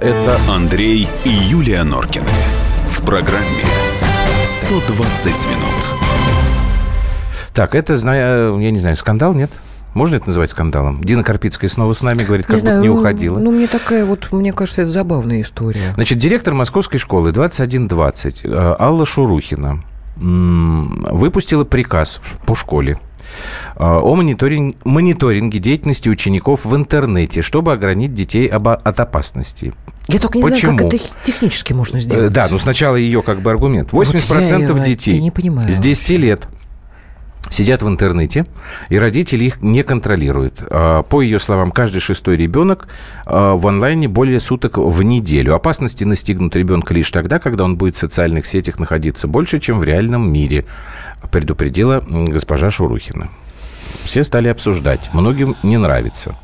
Это Андрей и Юлия Норкины. В программе 120 минут. Так, это, знаю, я не знаю, скандал, нет? Можно это называть скандалом? Дина Карпицкая снова с нами, говорит, как Не будто знаю, не ну, уходила. Ну, мне такая вот, мне кажется, это забавная история. Значит, директор московской школы 2120 э, Алла Шурухина выпустила приказ по школе о мониторинг- мониторинге деятельности учеников в интернете, чтобы ограничить детей обо- от опасности. Я только не Почему? знаю, как это технически можно Э, сделать. Да, ну сначала ее как бы аргумент. 80% Вот я детей не понимаю с 10 лет сидят в интернете, и родители их не контролируют. А, По ее словам, каждый шестой ребенок а, в онлайне более суток в неделю. Опасности настигнут ребенка лишь тогда, когда он будет в социальных сетях находиться больше, чем в реальном мире, предупредила госпожа Шурухина. Все стали обсуждать. Многим не нравится.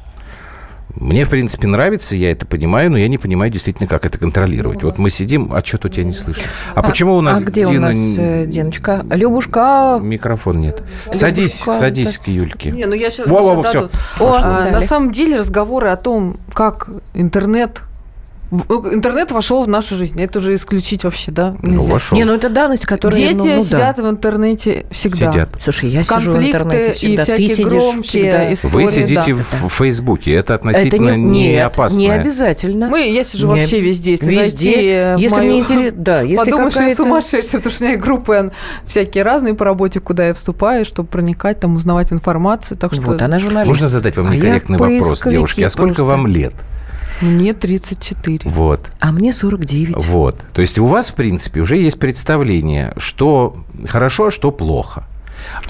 Мне, в принципе, нравится, я это понимаю, но я не понимаю действительно, как это контролировать. Вот мы сидим, а что-то у тебя не слышно. А, почему у нас А где у Дина нас н- э, Диночка? Любушка. микрофон нет? Садись, Любушка, садись к Юльке. Не, ну я сейчас Во-во-во, всё. О, А, на самом деле разговоры о том, как интернет интернет вошел в нашу жизнь. Это уже исключить вообще, да? Ну, нельзя. вошел. Не, ну это данность, которая... Дети ну, ну да. сидят в интернете всегда. Сидят. Слушай, я сижу в Конфликты интернете и всегда. Ты всякие сидишь громкие всегда. истории. Вы сидите да. в, Фейсбуке, это Это относительно не, нет, опасно. не обязательно. Мы, я сижу Не вообще везде. Если Везде. зайти э, Если мою- мне интересно, да, если Подумаешь, что я сумасшедшая, потому что у меня и группы всякие разные по работе, куда я вступаю, чтобы проникать, там, узнавать информацию. Так что Вот, она журналист. Можно задать вам А некорректный вопрос, поисковики девушки? А сколько вам лет? Мне 34. Вот. А мне 49. Вот. То есть у вас, в принципе, уже есть представление, что хорошо, а что плохо.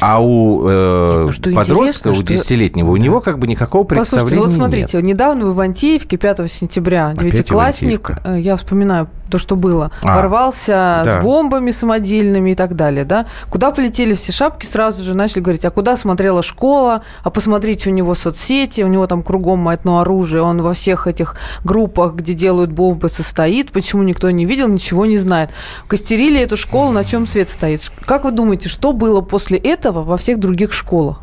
А у э, ну что подростка, у что- 10-летнего, у него как бы никакого представления Послушайте, вот смотрите, нет. недавно в Ивантеевке 5 сентября девятиклассник, э, я вспоминаю то, что было, А, ворвался да. с бомбами самодельными и так далее, да? Куда полетели все шапки, сразу же начали говорить, а куда смотрела школа, а посмотрите, у него соцсети, у него там кругом маятное оружие, он во всех этих группах, где делают бомбы, состоит, почему никто не видел, ничего не знает. Костерили эту школу, на чем свет стоит. Как вы думаете, что было после этого во всех других школах?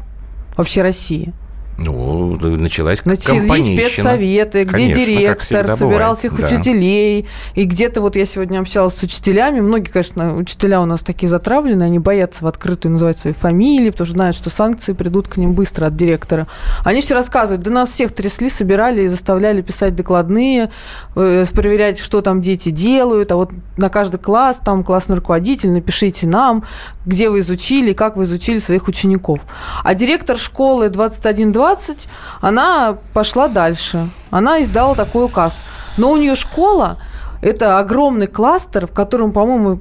Вообще России. Ну, началась Начались спецсоветы, где Конечно, директор собирал всех да. учителей. И где-то вот я сегодня общалась с учителями. Многие, конечно, учителя у нас такие затравленные, они боятся в открытую называть свои фамилии, потому что знают, что санкции придут к ним быстро от директора. Они все рассказывают, да нас всех трясли, собирали и заставляли писать докладные, э, проверять, что там дети делают, а вот на каждый класс, там классный руководитель, напишите нам, где вы изучили, как вы изучили своих учеников. А директор школы 2120, она пошла дальше. Она издала такой указ. Но у нее школа – это огромный кластер, в котором, по-моему,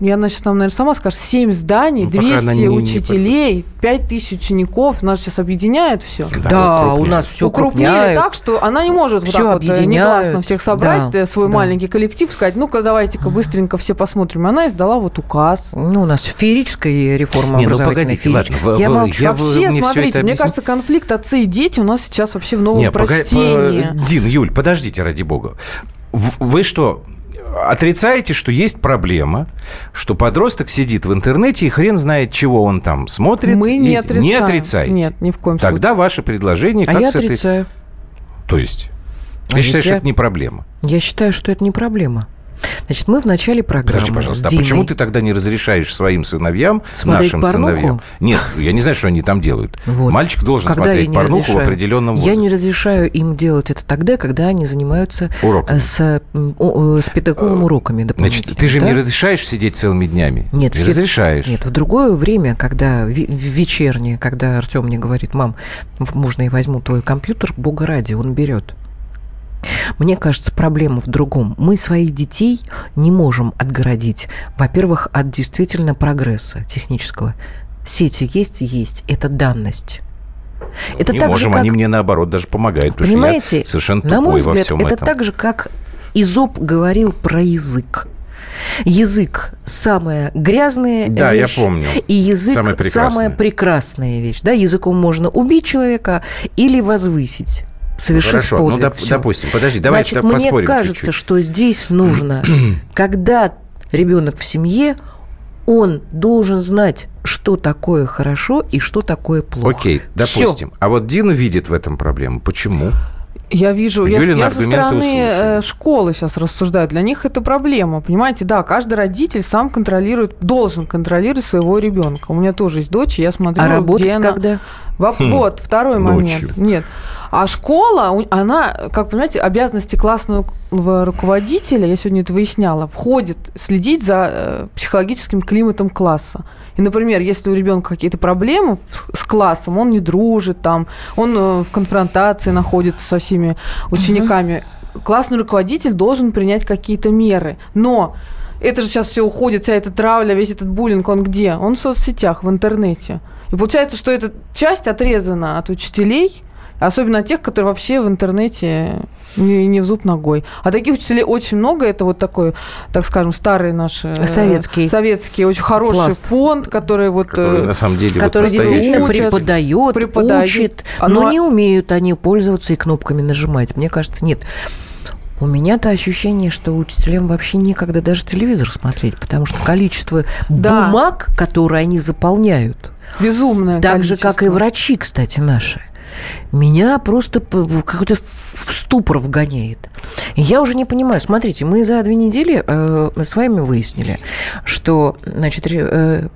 я сейчас нам, наверное, сама скажет, 7 зданий, Ну, пока она 200 не- не учителей, 5 тысяч учеников. Нас сейчас объединяет все. Да, вот у нас все Укрупнили так, что она не может вот Всё так вот э, негласно всех собрать, Да, э, свой да. маленький коллектив, сказать, ну-ка давайте-ка быстренько все посмотрим. Она издала вот указ. Ну, у нас феерическая реформа Не, ну погодите, ладно, вы- Я вы- молчу. я- вы Вообще, всё смотрите, мне кажется, конфликт отцы и дети у нас сейчас вообще в новом Не, пога- прочтении. по- Дин, Юль, подождите, ради бога. Вы что, отрицаете, что есть проблема, что подросток сидит в интернете и хрен знает, чего он там смотрит? Мы не отрицаем. Не отрицаете? Нет, ни в коем Тогда ваше предложение А как я с этой... отрицаю. То есть? А считаешь, ведь я- что это не проблема? Я считаю, что это не проблема. Значит, мы в начале программы Подожди, пожалуйста, с а почему Диной- ты тогда не разрешаешь своим сыновьям, Смотреть нашим порнуху? сыновьям? Нет, я не знаю, что они там делают. Вот. Мальчик должен Когда смотреть я порнуху в разрешаю? определенном Я возрасте. не разрешаю им делать это тогда, когда они занимаются Уроками. э, с, о- э, с педагогом уроками Значит, ты же им да? не разрешаешь сидеть целыми днями? Нет, не в те- разрешаешь. Нет, в другое время, когда в вечернее, когда Артем мне говорит, мам, в- можно я возьму твой компьютер, бога ради, он берет. Мне кажется, проблема в другом. Мы своих детей не можем отгородить, во-первых, от действительно прогресса технического. Сети есть, есть, это данность. Это не так же, можем, как- они мне наоборот даже помогают, потому Понимаете, что я совершенно на мой тупой во взгляд, всем это этом. так же, как Изоп говорил про язык. Язык самая грязная Да, я вещь, помню. и язык Самая прекрасная. самая прекрасная вещь. Да, языком можно убить человека или возвысить, совершив Хорошо, ну подвиг. доп- Всё. допустим, подожди, давайте Значит, мне поспорим кажется, чуть-чуть. что здесь нужно, когда ребенок в семье, он должен знать, что такое хорошо и что такое плохо. Окей, допустим. А вот Дина видит в этом проблему. Почему? Я вижу, я, я со стороны услышали. э, школы сейчас рассуждаю. Для них это проблема. Понимаете, да, каждый родитель сам контролирует, должен контролировать своего ребенка. У меня тоже есть дочь, и я смотрю, А работать где она. когда? Во- Вот, второй момент. Ночью. Нет. А школа, она, как понимаете, обязанности классного руководителя, я сегодня это выясняла, входит следить за э, психологическим климатом класса. И, например, если у ребенка какие-то проблемы с классом, он не дружит, там, он э, в конфронтации находится со всеми учениками, классный руководитель должен принять какие-то меры. Но это же сейчас все уходит, вся эта травля, весь этот буллинг, он где? Он в соцсетях, в интернете. И получается, что эта часть отрезана от учителей, особенно тех, которые вообще в интернете не, не в зуб ногой. А таких учителей очень много. Это вот такой, так скажем, старый наш... э, Советский. Советский, очень хороший Пласт. фонд, который вот... Который э, на самом деле который вот действительно учат, преподает, преподают. учит, А, но ну, а- не умеют они пользоваться и кнопками нажимать. Мне кажется, нет. У меня-то ощущение, что учителям вообще некогда даже телевизор смотреть, потому что количество Да. бумаг, которые они заполняют, безумное так же, как и количество. врачи, кстати, наши, меня просто какой-то ступор вгоняет. Я уже не понимаю. Смотрите, мы за две недели э, с вами выяснили, что значит, э,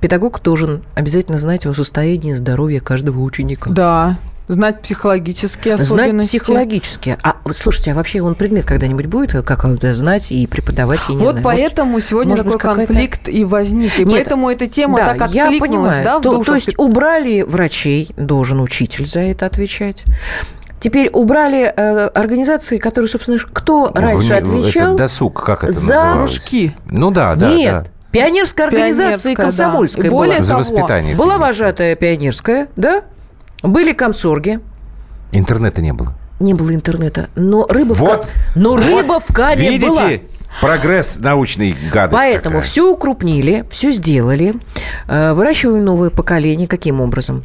педагог должен обязательно знать о состоянии здоровья каждого ученика. Да, знать психологические Знать особенности. психологически. А вот слушайте, а вообще он предмет когда-нибудь будет э, как знать и преподавать? Я не Вот знаю, может, поэтому сегодня может такой конфликт и возник. И Нет, поэтому эта тема да, так я откликнулась, понимаю. да, в то, душу то есть убрали врачей, должен учитель за это отвечать. Теперь убрали э, организации, которые, собственно, кто раньше отвечал? Это досуг, как это за называлось? кружки. Ну да, да, Нет, да. пионерская организация и Пионерская, да. комсомольская И более была. За того, воспитание. Была вожатая пионерская, да? Были комсорги. Интернета не было. Не было интернета. Но рыба, Вот. в, ка- но рыба в кане Видите? была. Прогресс научный гадость Поэтому какая. все укрупнили, все сделали. Э, Выращиваем новое поколение. Каким образом?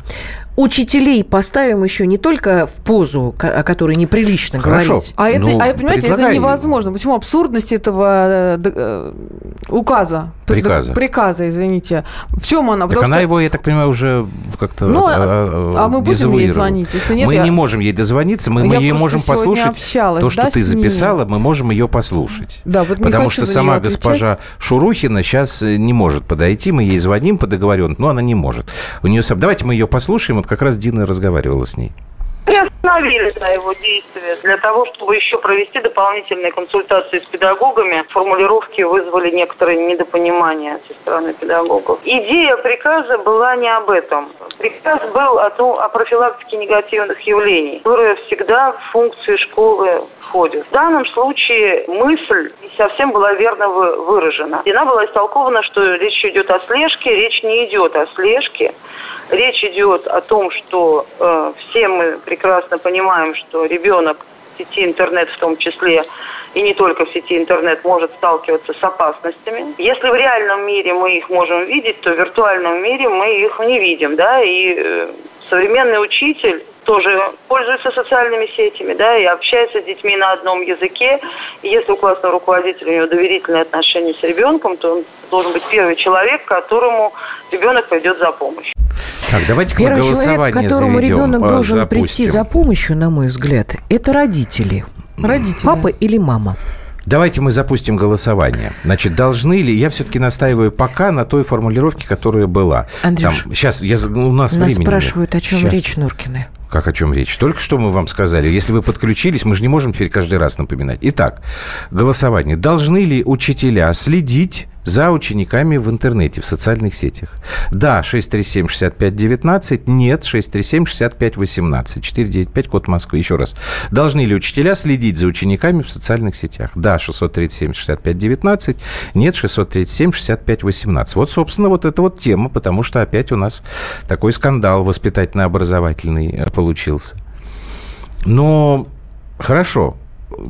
Учителей поставим еще не только в позу, о которой неприлично Хорошо. говорить. А это, Ну, а, понимаете, это предлагай. невозможно. Почему абсурдность этого э, э, указа, пр- Приказа. приказа, извините, в чем она? Так Потому она что его, я так понимаю, уже как-то Ну, а, а мы будем ей звонить? Если нет, мы я- не можем ей дозвониться, мы, мы просто можем послушать общалась, то, что да, ты записала, мы можем ее послушать. Да, вот Потому что сама госпожа Шурухина сейчас не может подойти, мы ей звоним по договоренности, но она не может. У нее Давайте мы ее послушаем, вот как раз Дина разговаривала с ней. Приостановили да, его действия для того, чтобы еще провести дополнительные консультации с педагогами. Формулировки вызвали некоторые недопонимания со стороны педагогов. Идея приказа была не об этом. Приказ был о, том, о профилактике негативных явлений, которая всегда в функции школы входит. В данном случае мысль не совсем была верно вы- выражена. И она была истолкована, что речь идет о слежке, речь не идет о слежке. Речь идет о том, что э, все мы прекрасно понимаем, что ребенок в сети интернет в том числе, и не только в сети интернет, может сталкиваться с опасностями. Если в реальном мире мы их можем видеть, то в виртуальном мире мы их не видим, да, и э, современный учитель тоже пользуется социальными сетями, да, и общается с детьми на одном языке. И если у классного руководителя у него доверительные отношения с ребенком, то он должен быть первый человек, которому ребенок пойдет за помощью. Так, давайте Первый человек, которому заведем, ребенок э, должен прийти запустим. за помощью, на мой взгляд, это родители. родители. Папа или мама. Давайте мы запустим голосование. Значит, должны ли... Я все-таки настаиваю пока на той формулировке, которая была. Андрюш, сейчас, я, за- у нас, Нас времени нет. спрашивают, о чем Щас. речь, Нуркины. Как о чем речь? Только что мы вам сказали. Если вы подключились, мы же не можем теперь каждый раз напоминать. Итак, голосование. Должны ли учителя следить за учениками в интернете, в социальных сетях? Да, 637-65-19. Нет, 637-65-18. 495, код Москвы. Еще раз. Должны ли учителя следить за учениками в социальных сетях? Да, 637-65-19. Нет, 637-65-18. Вот, собственно, вот эта вот тема, потому что опять у нас такой скандал воспитательно-образовательный э, получился. Но хорошо,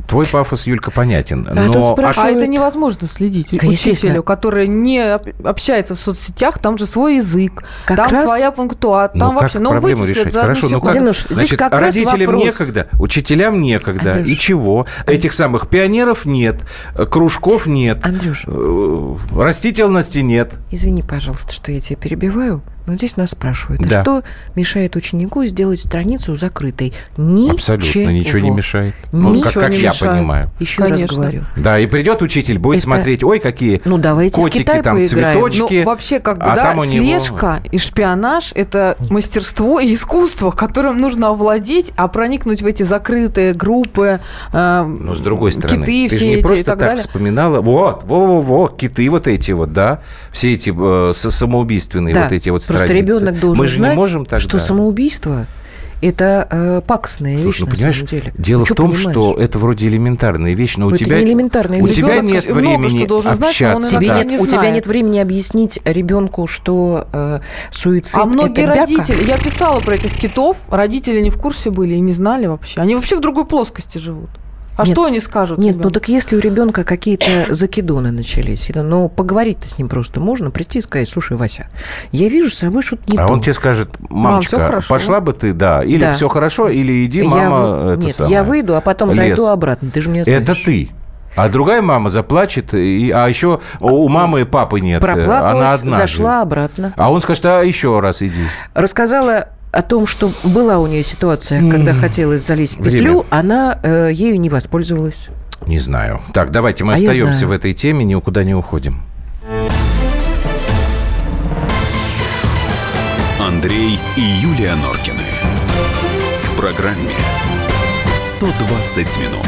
твой пафос, Юлька, понятен. А тут Но спрашивают- А спрашивают- это невозможно следить Естественно. учителю, который не об- общается в соцсетях, там же свой язык, Как там раз- своя пунктуация, Ну, там как вообще, ну, проблему вычислят решать? за одну Хорошо, ну как? Динуш, здесь Значит, как родителям вопрос. некогда, учителям некогда. Андрюш. И чего? Этих самых пионеров нет, э, кружков нет, Андрюш, э, растительности нет. извини, пожалуйста, что я тебя перебиваю. Но здесь нас спрашивают, а Да. что мешает ученику сделать страницу закрытой? Ничего. Абсолютно ничего не мешает. Ну, как, Ничего как не я мешает. понимаю. Еще раз Конечно. говорю. Да, и придет учитель, будет Это- смотреть, ой, какие Ну, давайте в котики, Китай там поиграем. цветочки. Ну, вообще, как бы, а да, там у него- слежка и шпионаж – это мастерство и искусство, которым нужно овладеть, а проникнуть в эти закрытые группы, э, Но с другой стороны, киты ты все же не эти и просто так так, далее. вспоминала. Вот, во-во-во, киты вот эти вот, да, все эти э, самоубийственные Да, вот эти вот Просто ребенок должен Мы же знать, не можем тогда. что самоубийство это э, пакостная Слушай, вещь ну на понимаешь, самом деле. дело Ну, в том, понимаешь? что это вроде элементарная вещь, но у Ну, это тебя не элементарная у вещь. тебя нет много времени знать, но он общаться. иногда да. не у тебя нет времени объяснить ребенку, что э, суицид А многие это бяка. родители, я писала про этих китов, родители не в курсе были и не знали вообще. Они вообще в другой плоскости живут. А Нет. что они скажут? Нет, ребенку? ну так если у ребенка какие-то закидоны начались, это, ну поговорить-то с ним просто можно, прийти и сказать, слушай, Вася, я вижу с собой что-то не А то. он тебе скажет, мамочка, хорошо». пошла бы ты, да, или Да. все хорошо, или иди, Я мама, вы- это Нет, самое. я выйду, а потом лес. зайду обратно. Ты же меня знаешь. Это ты. А другая мама заплачет, и, а еще у мамы и папы нет. э, Она Проплакалась, одна. зашла живет. обратно. А он скажет, а еще раз иди. Рассказала о том, что была у нее ситуация, когда хотелось залезть в Время. петлю, она э, ею не воспользовалась. Не знаю. Так, давайте мы А остаемся в этой теме, никуда не уходим. Андрей и Юлия Норкины. В программе 120 минут.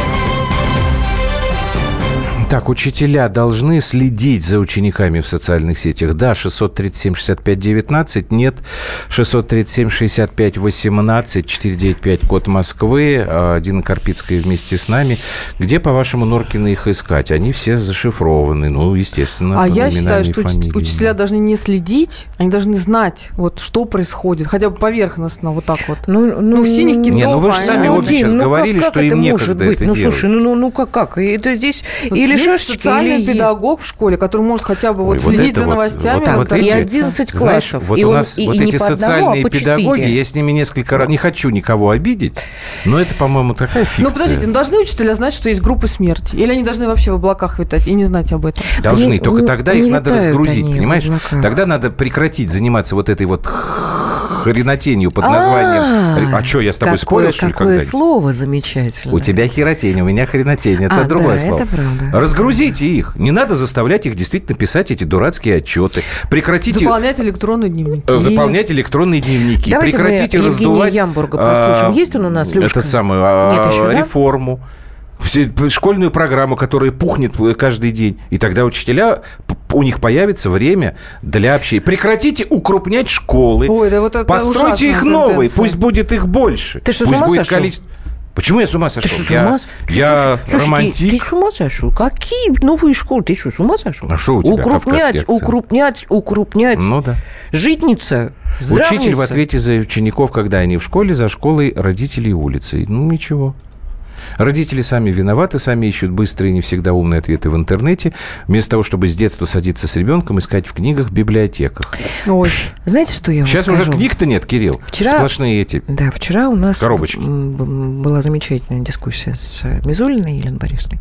Так, учителя должны следить за учениками в социальных сетях. Да, 637-65-19, нет, 637-65-18, 495, код Москвы, а, Дина Карпицкая вместе с нами. Где, по-вашему, Норкина их искать? Они все зашифрованы, ну, естественно, А я считаю, что фамилиями. учителя должны не следить, они должны знать, вот что происходит, хотя бы поверхностно, вот так вот. Ну, Ну, синих китов, Не, ну вы же а сами они- обе сейчас ну, говорили, как, что как им это некогда может быть? это ну, делать. слушай, ну, ну, ну как, как? Это здесь Вот или есть шашечки, социальный или... педагог в школе, который может хотя бы Ой, вот вот следить это за вот- новостями. вот- вот и эти- 11 Знаешь, классов. вот и у он- нас и- вот и эти одному, социальные а по педагоги, я с ними несколько раз не хочу никого обидеть, но это, по-моему, такая фикция. Ну, подождите, ну должны учителя знать, что есть группы смерти? Или они должны вообще в облаках витать и не знать об этом? Должны, только ну, тогда не их надо разгрузить, понимаешь? облаках. Тогда надо прекратить заниматься вот этой вот хренотенью под названием... А что, я с тобой спорил, что ли, Какое слово замечательное. У тебя херотень, у меня хренотень. Это А, другое слово. это правда. Разгрузите их. Не надо заставлять их действительно писать эти дурацкие отчеты. Прекратите Заполнять электронные дневники. э, заполнять электронные дневники. Прекратите Евгения раздувать... Ямбурга а, послушаем. Есть он у нас? Это а, да? реформу. Все- школьную программу, которая пухнет э, каждый день. И тогда учителя, у них появится время для общения. Прекратите укрупнять школы. Ой, да вот это Постройте их новые, тенденция. пусть будет их больше. Ты что, пусть будет количество... Почему я с ума Ты сошел? что, с я ума? я Слушай, ты- романтик. Ты, с ума сошел? Какие новые школы? Ты что, с ума сошел? А что у тебя, Укрупнять, укрупнять, укрупнять. Ну да. Житница, Учитель в здравница. ответе за учеников, когда они в школе, за школой родителей улицы. Ну, ничего. Родители сами виноваты, сами ищут быстрые, не всегда умные ответы в интернете, вместо того, чтобы с детства садиться с ребенком, искать в книгах, библиотеках. Ой, Знаете, что я вам Сейчас скажу? уже книг-то нет, Кирилл. Вчера- Сплошные эти. Да, вчера у нас Коробочки. была замечательная дискуссия с Мизулиной Еленой Борисовной.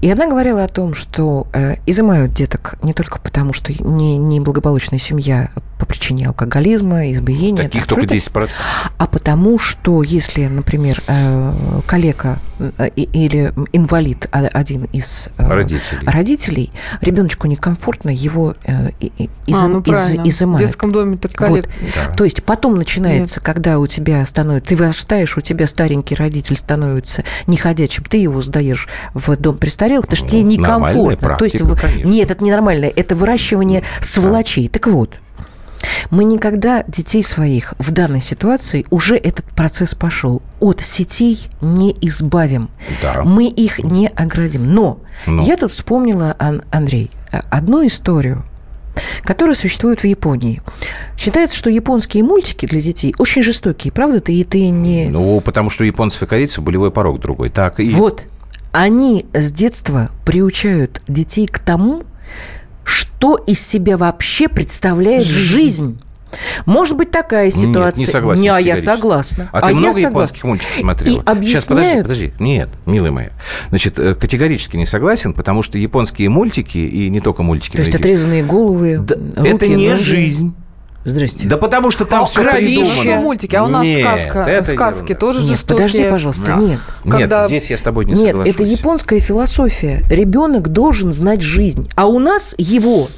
И она говорила о том, что э, изымают деток не только потому, что не, не благополучная семья по причине алкоголизма, избиения. Таких только что-то, 10%. А потому что если, например, э, калека э, или инвалид а- один из э, Родителей. родителей, ребеночку некомфортно, его э, и- и- а, ну из- правильно. В изымают. детском доме так Вот. коллег. То есть потом начинается, когда у тебя становится... Ты вырастаешь, у тебя старенький родитель становится неходячим, ты его сдаешь в дом престарелых, потому что тебе Ну, нормальная некомфортно. То есть, практика, в- конечно. нет, это ненормально, это выращивание сволочей. Так вот, Мы никогда детей своих в данной ситуации уже этот процесс пошел. От сетей не избавим. Да. Мы их не оградим. Но, Но. я тут вспомнила, Ан- Андрей, одну историю которая существует в Японии. Считается, что японские мультики для детей очень жестокие, правда? Ты, ты не... Ну, потому что у японцев и корейцев болевой порог другой. Так, и... Вот. Они с детства приучают детей к тому, что из себя вообще представляет жизнь. Может быть такая ситуация. не согласен Не, а я категорически. согласна. А ты я много согласна. японских мультиков смотрела? И объясняют... Сейчас, подожди, подожди. Нет, милая моя. Значит, э, категорически не согласен, потому что японские мультики, и не только мультики. То есть отрезанные головы, Да, руки, это не ноги. жизнь. Здрасте. Да потому что там А все придумано. мультики, а у нас Нет, сказка, это сказки ерунда. тоже Нет, жестокие. подожди, пожалуйста, Да. нет. Нет, Когда- здесь я с тобой не Нет, соглашусь. это японская философия. Ребенок должен знать жизнь. А у нас его,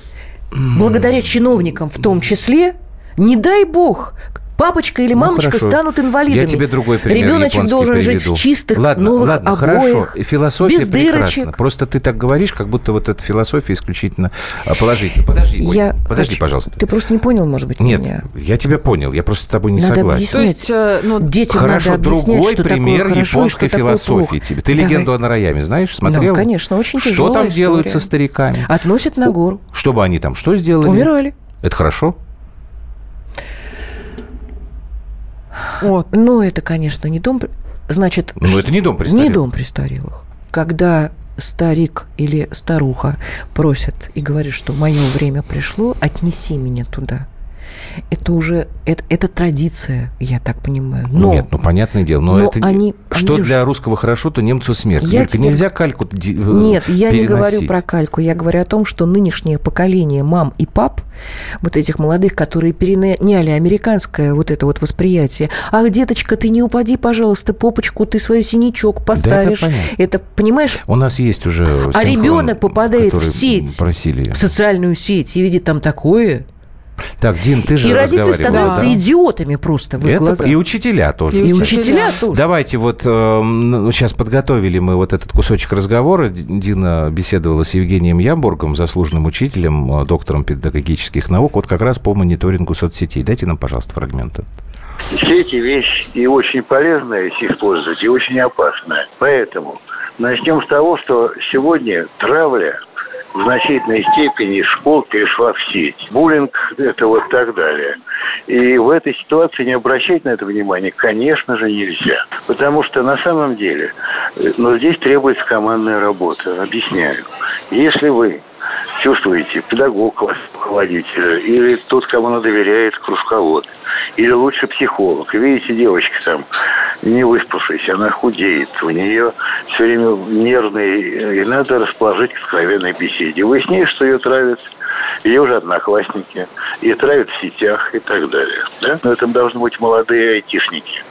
благодаря чиновникам в том числе, не дай бог, папочка или Ну, мамочка хорошо. станут инвалидами. Я тебе другой пример Ребеночек должен жить приведу. в чистых ладно, новых ладно, обоях, хорошо. Философия без прекрасна. дырочек. Просто ты так говоришь, как будто вот эта философия исключительно а, положительная. Подожди, Оль, Я подожди, хочу- пожалуйста. Ты просто не понял, может быть, Нет, меня. я тебя понял, я просто с тобой не Надо согласен. То есть, э, ну, Детям Хорошо, надо объяснять, другой что пример такое хорошо японской что философии тебе. Ты Давай. легенду о Нараяме знаешь? Смотрел? Ну, конечно, очень Что там делают со стариками? Относят на гору. Чтобы они там что сделали? Умирали. Это хорошо? Вот. Ну, это, конечно, не дом... Значит, Ну, это не дом престарелых. Не дом престарелых. Когда старик или старуха просят и говорят, что мое время пришло, отнеси меня туда. Это уже, это, это традиция, я так понимаю. Ну, Но Нет, ну понятное дело, но, но это они- что Андрюш, для русского хорошо, то немцу смерть. Я тебе- нельзя кальку э, Нет, я не говорю про кальку, я говорю о том, что нынешнее поколение мам и пап, вот этих молодых, которые переняли американское вот это вот восприятие, ах, деточка, ты не упади, пожалуйста, попочку, ты свой синячок поставишь. понятно. это, понимаешь, У нас есть уже А синхрон, ребенок попадает в сеть. Просили. в социальную сеть и видит там такое. Так, Дин, ты же И родители становятся да? идиотами просто в их Это- глазах. И учителя тоже. И кстати. учителя тоже. Давайте вот сейчас подготовили мы вот этот кусочек разговора. Дина беседовала с Евгением Ямбургом, заслуженным учителем, э, доктором педагогических наук, вот как раз по мониторингу соцсетей. Дайте нам, пожалуйста, фрагмент. Сети вещь и очень полезная, если использовать, и очень опасная. Поэтому начнем с того, что сегодня травля в значительной степени школ перешла в сеть. Буллинг – это вот так далее. И в этой ситуации не обращать на это внимание, конечно же, нельзя. Потому что на самом деле, э, но здесь требуется командная работа. Объясняю. Если вы чувствуете, педагог, класс руководитель, или тот, кому она доверяет, кружковод, или лучше психолог. Видите, девочка там не выспавшаяся, она худеет, у нее все время нервный, и надо расположить к откровенной беседе. Выясняешь, что ее травят ее же одноклассники, и травят в сетях и так далее. Да? Но это должны быть молодые айтишники,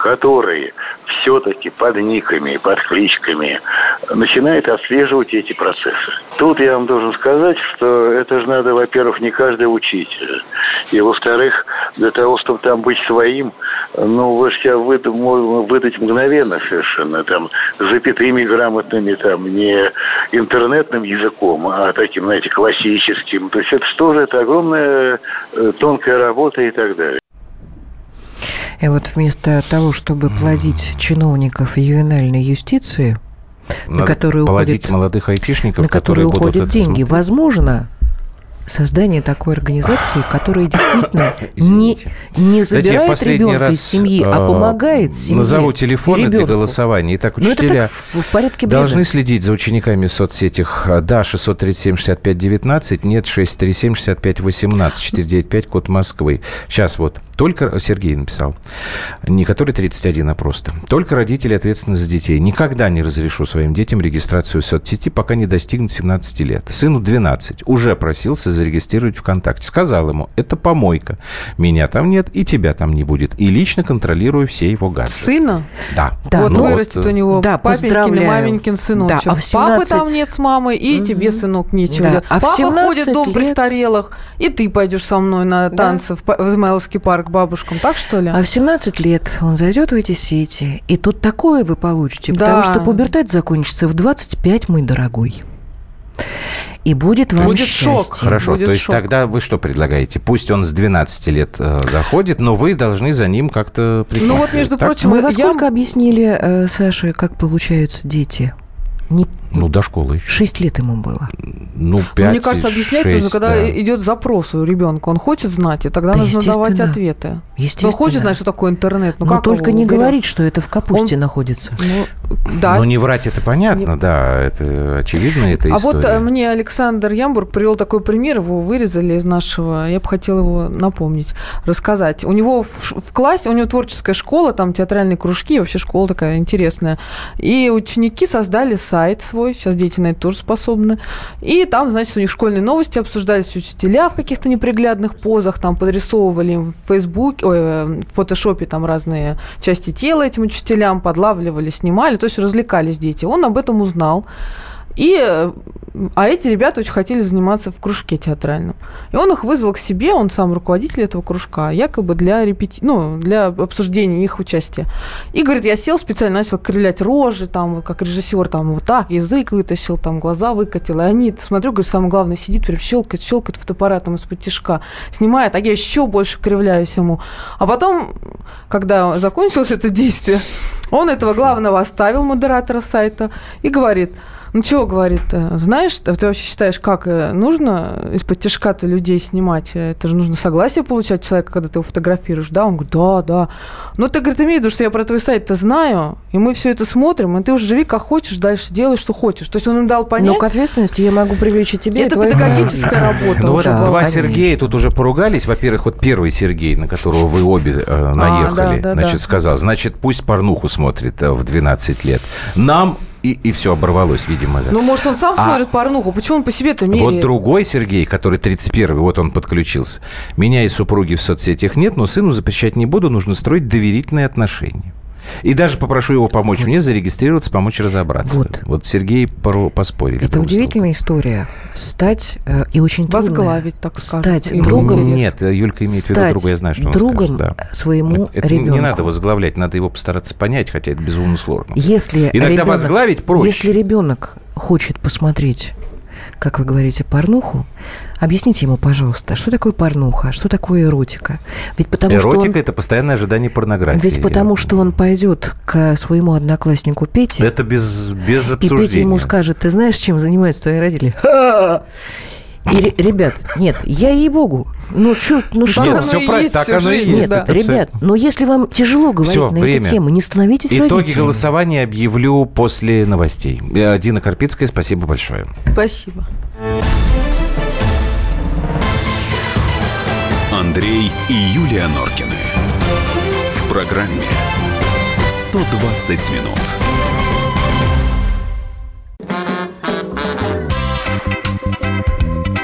которые все-таки под никами, под кличками начинают отслеживать эти процессы. Тут я вам должен сказать, что это же надо, во-первых, не каждый учитель. И, во-вторых, для того, чтобы там быть своим, ну, вы же себя мо- выдать мгновенно совершенно, там, запятыми грамотными, там, не интернетным языком, а таким, знаете, классическим. То есть это что же, это огромная э, тонкая работа и так далее. И вот вместо того, чтобы плодить чиновников ювенальной юстиции, Надо которые плодить уходят- молодых айтишников, на которые будут уходят деньги, смотреть. возможно, создание такой организации, которая действительно не, не забирает ребенка раз, из семьи, а э, помогает семье. Назову телефоны для голосования. Итак, Ну, учителя так в, в порядке бреда. должны следить за учениками в соцсетях. Да, 637-65-19, нет, 637-65-18, 495, код Москвы. Сейчас вот, только Сергей написал, не который 31, а просто. Только родители ответственны за детей. Никогда не разрешу своим детям регистрацию в соцсети, пока не достигнут 17 лет. Сыну 12. Уже просился зарегистрировать ВКонтакте. Сказал ему, это помойка. Меня там нет, и тебя там не будет. И лично контролирую все его гаджеты. Сына? Да. Да, вот ну вырастет у него да, папенькин и маменькин сыночек. Да, а в Папы 17 там нет с мамой, и Мгм. тебе, сынок, нечего Да, делать. а Папа 17 ходит в дом лет- престарелых, и ты пойдешь со мной на танцы па- в Измайловский парк к бабушкам. Так что ли? А в 17 лет он зайдет в эти сети, и тут такое вы получите, потому Да. что пубертат закончится в 25, мой дорогой. И будет вам Будет шок. счастье. Хорошо, будет то есть шок. тогда вы что предлагаете? Пусть он с 12 лет э, заходит, но вы должны за ним как-то присматривать. Ну вот, между так? прочим, Мы во я- сколько объяснили э, Саше, как получаются дети? Не Ну, до школы еще. шесть лет ему было. Ну, 5, Мне кажется, объяснять нужно, когда идет запрос у ребенка. Он хочет знать, и тогда Да, нужно давать естественно. ответы. Он Естественно. хочет знать, что такое интернет. Ну, Но как только не говорить, что это в капусте Он- находится. Ну, да. Ну, не врать, это понятно, да, это очевидно, это А история. вот э, мне Александр Ямбург привел такой пример, его вырезали из нашего, я бы хотела его напомнить, рассказать. У него в, в классе, у него творческая школа, там театральные кружки, вообще школа такая интересная. И ученики создали сайт свой, сейчас дети на это тоже способны. И там, значит, у них школьные новости обсуждались учителя в каких-то неприглядных позах, там подрисовывали им в Фейсбуке, ой, э, в фотошопе там разные части тела этим учителям, подлавливали, снимали, то есть развлекались дети. Он об этом узнал. И, а эти ребята очень хотели заниматься в кружке театральном. И он их вызвал к себе, он сам руководитель этого кружка, якобы для, репети... ну, для обсуждения их участия. И, говорит, я сел специально, начал кривлять рожи, там, как режиссер, там, вот так, язык вытащил, там, глаза выкатил. И они, смотрю, говорит, самое главное, сидит, прям щелкает, щелкает фотоаппаратом из-под тяжка, снимает, а я еще больше кривляюсь ему. А потом, когда закончилось это действие, он этого главного оставил, модератора сайта, и говорит, ну чего, говорит, э, знаешь, ты вообще считаешь, как э, нужно из-под тяжка-то людей снимать? Э, Это же нужно согласие получать человека, когда ты его фотографируешь, да? Он говорит, да, да. Ну ты, говорит, имеешь в виду, что я про твой сайт-то знаю, и мы все это смотрим, и ты уже живи как хочешь, дальше делай, что хочешь. То есть он им дал Но понять, к ответственности я могу привлечь и тебя, и это твоих педагогическая работа. Ну вот два конечно. Сергея тут уже поругались. Во-первых, вот первый Сергей, на которого вы обе э, наехали, А, да, да, значит, да. сказал, значит, пусть порнуху смотрит э, в 12 лет. Нам и, и все оборвалось, видимо. Ну, может, он сам А- смотрит порнуху, почему он по себе-то меряет? Вот другой Сергей, который 31-й, вот он подключился. Меня и супруги в соцсетях нет, но сыну запрещать не буду, нужно строить доверительные отношения. И даже попрошу его помочь мне зарегистрироваться, помочь разобраться. Вот. Сергей пору- поспорили. Это удивительная история. Стать э, и очень трудно Возглавить, так скажем. Стать другом. Нет, Юлька имеет в виду друга, я знаю, что он другом скажет, да. своему Это не- ребенку. не надо возглавлять, надо его постараться понять, хотя это безумно сложно. Если Иногда ребенок- возглавить проще. Если ребенок хочет посмотреть, как вы говорите, порнуху, объясните ему, пожалуйста, что такое порнуха, что такое эротика. Ведь потому Эротика что он, это постоянное ожидание порнографии. ведь потому что он пойдет к своему однокласснику Пете, Это без, без и Петя обсуждения. ему скажет, ты знаешь, чем занимаются твои родители? И, ре- ребят, нет, я ей-богу, ну что, ну что? Нет, все правильно, так оно и есть. Нет, да. ребят, но если вам тяжело говорить Всё, на время. эту тему, не становитесь Итоги родителями. голосования объявлю после новостей. Э, Дина Карпицкая, спасибо большое. Спасибо. Андрей и Юлия Норкины. В программе 120 минут.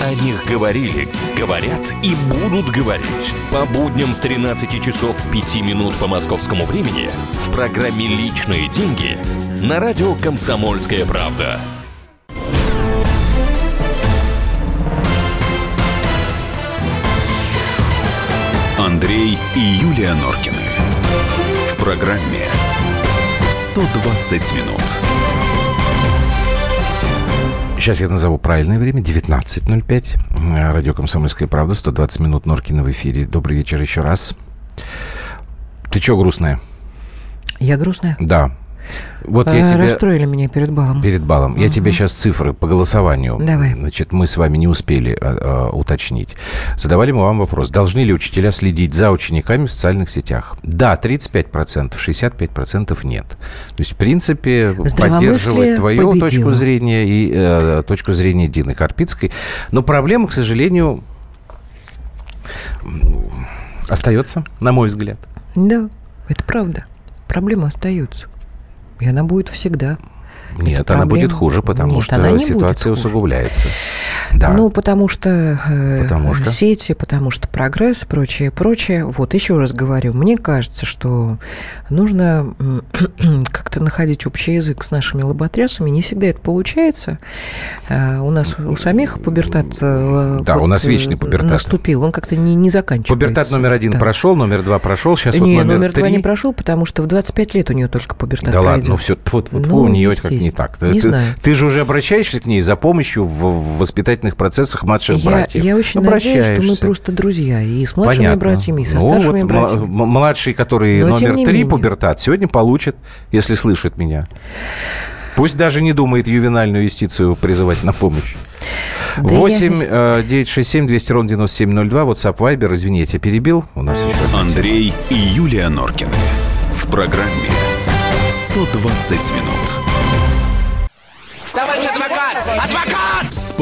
О них говорили, говорят и будут говорить. По будням с 13 часов 5 минут по московскому времени в программе «Личные деньги» на радио «Комсомольская правда». Андрей и Юлия Норкины. В программе 120 минут. Сейчас я назову правильное время. 19.05. Э, Радио «Комсомольская правда». 120 минут Норкина в эфире. Добрый вечер еще раз. Ты что грустная? Я грустная. Да. Вот я Э, тебе... Расстроили меня перед балом. Перед балом. Я тебе сейчас цифры по голосованию. Давай. Значит, мы с вами не успели э, э, уточнить. Задавали мы вам вопрос. Должны ли учителя следить за учениками в социальных сетях? Да, 35%, 65% нет. То есть, в принципе, поддерживает твою точку зрения и э, точку зрения Дины Карпицкой. Но проблема, к сожалению, остается, на мой взгляд. Да, это правда. Проблема остается. И она будет всегда. Нет, она будет хуже, потому Нет, что ситуация усугубляется. Да. Ну, потому что, э, Потому что? сети, потому что прогресс, прочее, прочее. Вот, еще раз говорю, мне кажется, что нужно как-то находить общий язык с нашими лоботрясами. Не всегда это получается. Э, У нас у самих пубертат э, Да, у нас вечный пубертат. наступил. Он как-то не, не заканчивается. Пубертат номер один Да. прошел, номер два прошел, сейчас вот не, номер, номер три. два не прошел, потому что в 25 лет у нее только пубертат Да ладно, пройдет. ну все, вот, вот Ну, у нее как не так. Не ты, знаю. ты же уже обращаешься к ней за помощью в, в воспитательных процессах младших Я, братьев. я очень надеюсь, что мы просто друзья. И с младшими Понятно. братьями, и со ну, старшими вот братьями. младший, который Но номер три менее. пубертат, сегодня получит, если слышит меня. Пусть даже не думает ювенальную юстицию призывать на помощь. Да я 8 не- э, 967 200 ровно 9702, WhatsApp, Viber, извини, я тебя перебил. У нас еще. Андрей и Юлия Норкины. В программе «120 минут». Товарищ адвокат! Адвокат!